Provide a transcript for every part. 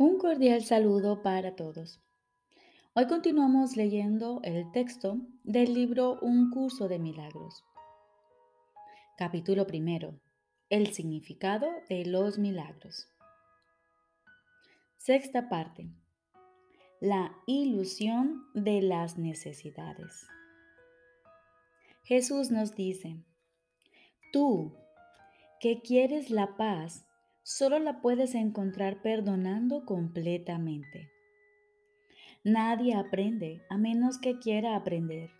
Un cordial saludo para todos. Hoy continuamos leyendo el texto del libro Un curso de milagros. Capítulo primero. El significado de los milagros. Sexta parte. La ilusión de las necesidades. Jesús nos dice, tú que quieres la paz, solo la puedes encontrar perdonando completamente. Nadie aprende a menos que quiera aprender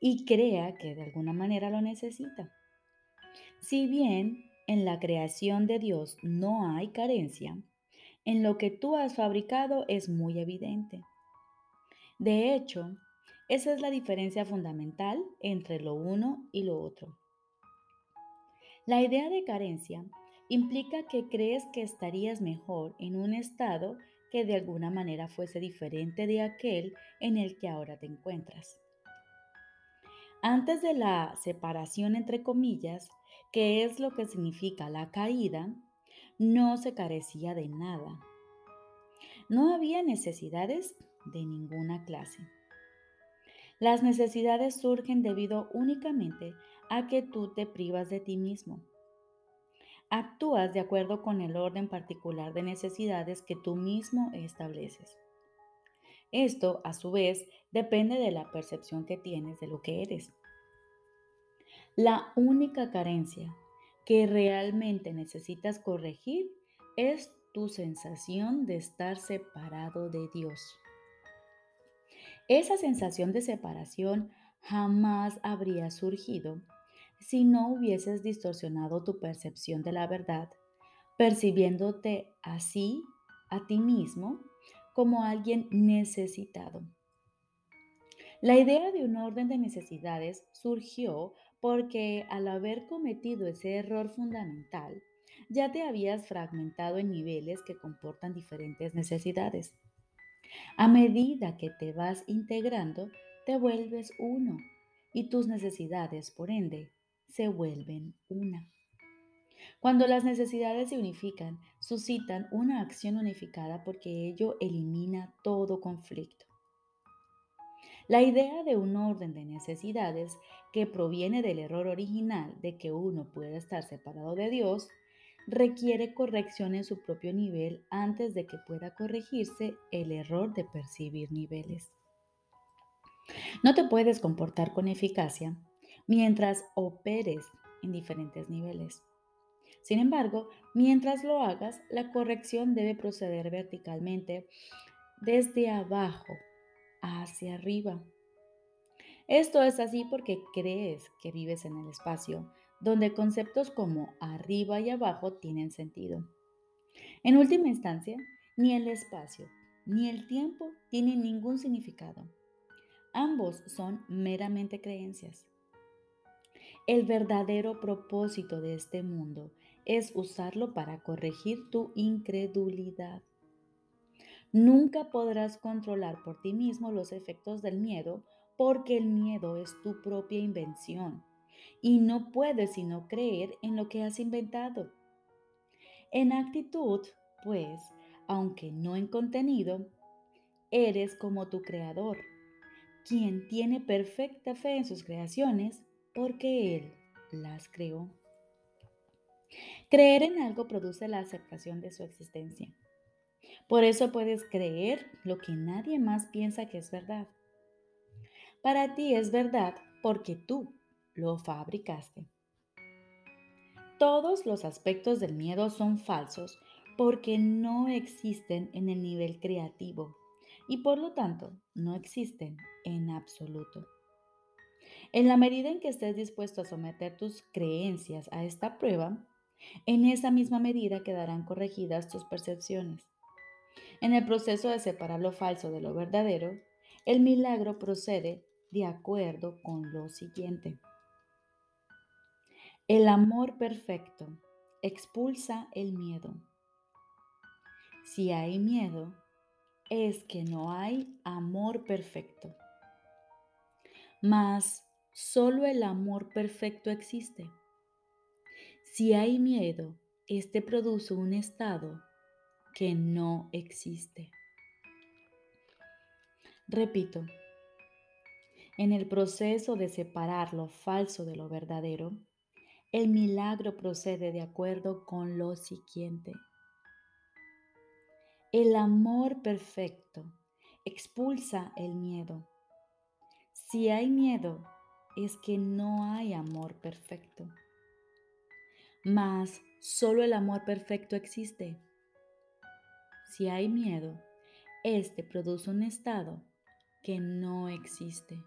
y crea que de alguna manera lo necesita. Si bien en la creación de Dios no hay carencia, en lo que tú has fabricado es muy evidente. De hecho, esa es la diferencia fundamental entre lo uno y lo otro. La idea de carencia implica que crees que estarías mejor en un estado que de alguna manera fuese diferente de aquel en el que ahora te encuentras. Antes de la separación entre comillas, que es lo que significa la caída, no se carecía de nada. No había necesidades de ninguna clase. Las necesidades surgen debido únicamente a que tú te privas de ti mismo actúas de acuerdo con el orden particular de necesidades que tú mismo estableces. Esto, a su vez, depende de la percepción que tienes de lo que eres. La única carencia que realmente necesitas corregir es tu sensación de estar separado de Dios. Esa sensación de separación jamás habría surgido si no hubieses distorsionado tu percepción de la verdad, percibiéndote así a ti mismo como alguien necesitado. La idea de un orden de necesidades surgió porque al haber cometido ese error fundamental, ya te habías fragmentado en niveles que comportan diferentes necesidades. A medida que te vas integrando, te vuelves uno y tus necesidades, por ende, se vuelven una. Cuando las necesidades se unifican, suscitan una acción unificada porque ello elimina todo conflicto. La idea de un orden de necesidades que proviene del error original de que uno pueda estar separado de Dios requiere corrección en su propio nivel antes de que pueda corregirse el error de percibir niveles. No te puedes comportar con eficacia mientras operes en diferentes niveles. Sin embargo, mientras lo hagas, la corrección debe proceder verticalmente desde abajo hacia arriba. Esto es así porque crees que vives en el espacio, donde conceptos como arriba y abajo tienen sentido. En última instancia, ni el espacio ni el tiempo tienen ningún significado. Ambos son meramente creencias. El verdadero propósito de este mundo es usarlo para corregir tu incredulidad. Nunca podrás controlar por ti mismo los efectos del miedo porque el miedo es tu propia invención y no puedes sino creer en lo que has inventado. En actitud, pues, aunque no en contenido, eres como tu creador, quien tiene perfecta fe en sus creaciones porque Él las creó. Creer en algo produce la aceptación de su existencia. Por eso puedes creer lo que nadie más piensa que es verdad. Para ti es verdad porque tú lo fabricaste. Todos los aspectos del miedo son falsos porque no existen en el nivel creativo y por lo tanto no existen en absoluto. En la medida en que estés dispuesto a someter tus creencias a esta prueba, en esa misma medida quedarán corregidas tus percepciones. En el proceso de separar lo falso de lo verdadero, el milagro procede de acuerdo con lo siguiente. El amor perfecto expulsa el miedo. Si hay miedo, es que no hay amor perfecto. Mas Solo el amor perfecto existe. Si hay miedo, este produce un estado que no existe. Repito, en el proceso de separar lo falso de lo verdadero, el milagro procede de acuerdo con lo siguiente. El amor perfecto expulsa el miedo. Si hay miedo, es que no hay amor perfecto. Mas solo el amor perfecto existe. Si hay miedo, este produce un estado que no existe.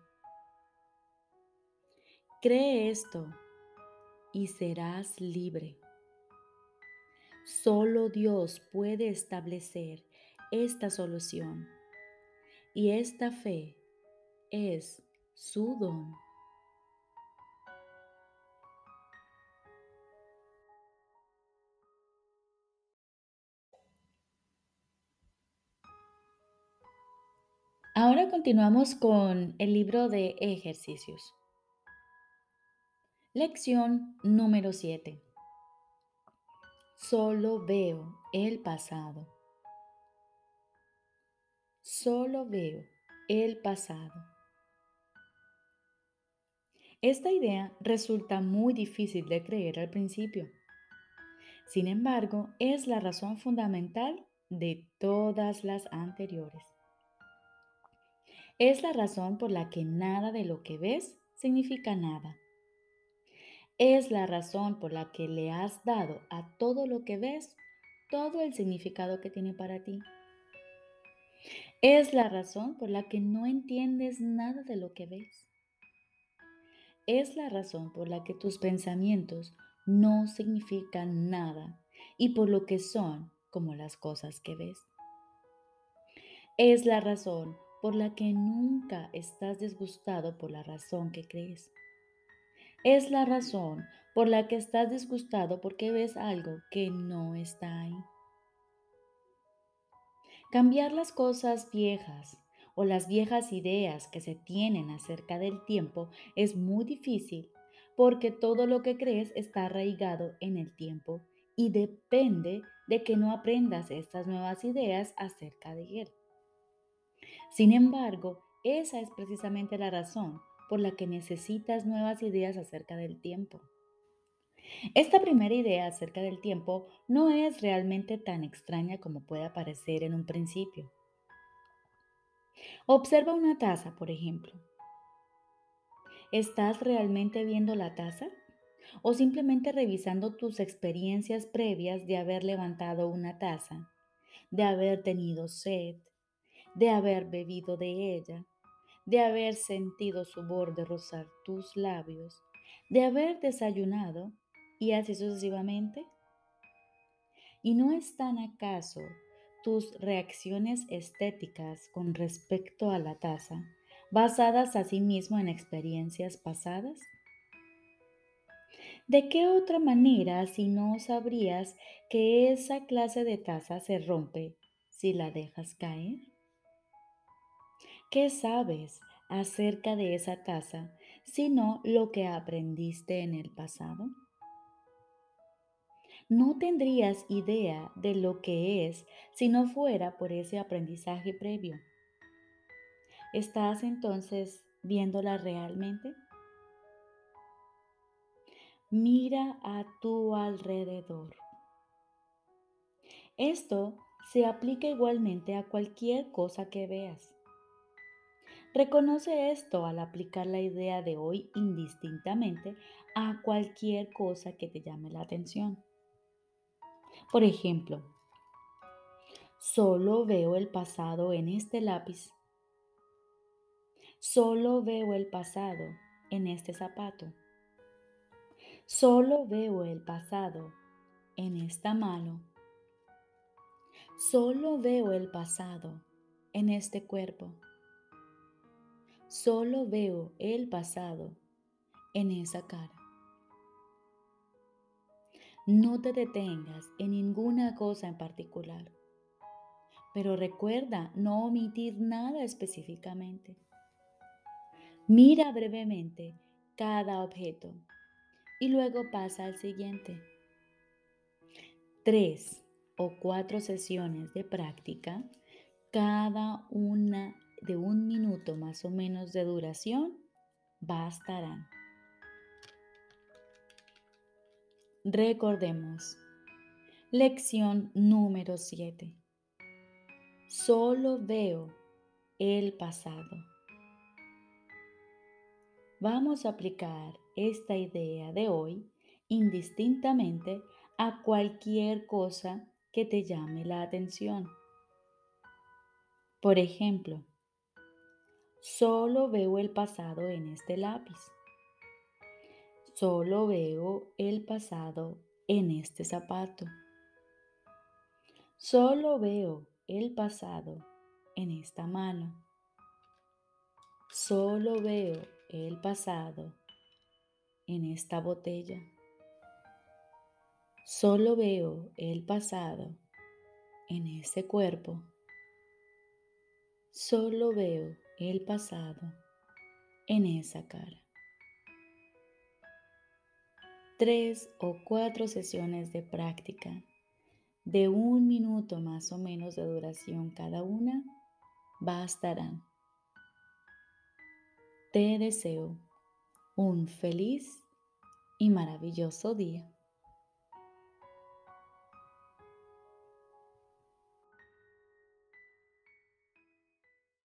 Cree esto y serás libre. Solo Dios puede establecer esta solución y esta fe es su don. Ahora continuamos con el libro de ejercicios. Lección número 7. Solo veo el pasado. Solo veo el pasado. Esta idea resulta muy difícil de creer al principio. Sin embargo, es la razón fundamental de todas las anteriores. Es la razón por la que nada de lo que ves significa nada. Es la razón por la que le has dado a todo lo que ves todo el significado que tiene para ti. Es la razón por la que no entiendes nada de lo que ves. Es la razón por la que tus pensamientos no significan nada y por lo que son como las cosas que ves. Es la razón por la que nunca estás disgustado por la razón que crees. Es la razón por la que estás disgustado porque ves algo que no está ahí. Cambiar las cosas viejas o las viejas ideas que se tienen acerca del tiempo es muy difícil porque todo lo que crees está arraigado en el tiempo y depende de que no aprendas estas nuevas ideas acerca de él. Sin embargo, esa es precisamente la razón por la que necesitas nuevas ideas acerca del tiempo. Esta primera idea acerca del tiempo no es realmente tan extraña como puede parecer en un principio. Observa una taza, por ejemplo. ¿Estás realmente viendo la taza? ¿O simplemente revisando tus experiencias previas de haber levantado una taza, de haber tenido sed, de haber bebido de ella, de haber sentido su borde rozar tus labios, de haber desayunado y así sucesivamente? ¿Y no están acaso tus reacciones estéticas con respecto a la taza basadas asimismo en experiencias pasadas? ¿De qué otra manera si no sabrías que esa clase de taza se rompe si la dejas caer? ¿Qué sabes acerca de esa taza sino lo que aprendiste en el pasado? No tendrías idea de lo que es si no fuera por ese aprendizaje previo. ¿Estás entonces viéndola realmente? Mira a tu alrededor. Esto se aplica igualmente a cualquier cosa que veas. Reconoce esto al aplicar la idea de hoy indistintamente a cualquier cosa que te llame la atención. Por ejemplo, solo veo el pasado en este lápiz. Solo veo el pasado en este zapato. Solo veo el pasado en esta mano. Solo veo el pasado en este cuerpo. Solo veo el pasado en esa cara. No te detengas en ninguna cosa en particular, pero recuerda no omitir nada específicamente. Mira brevemente cada objeto y luego pasa al siguiente. 3. o cuatro sesiones de práctica, cada una de un minuto más o menos de duración, bastarán. Recordemos, lección número 7. Solo veo el pasado. Vamos a aplicar esta idea de hoy indistintamente a cualquier cosa que te llame la atención. Por ejemplo, solo veo el pasado en este lápiz. Solo veo el pasado en este zapato. Solo veo el pasado en esta mano. Solo veo el pasado en esta botella. Solo veo el pasado en ese cuerpo. Solo veo el pasado en esa cara. Tres o cuatro sesiones de práctica de un minuto más o menos de duración cada una bastarán. Te deseo un feliz y maravilloso día.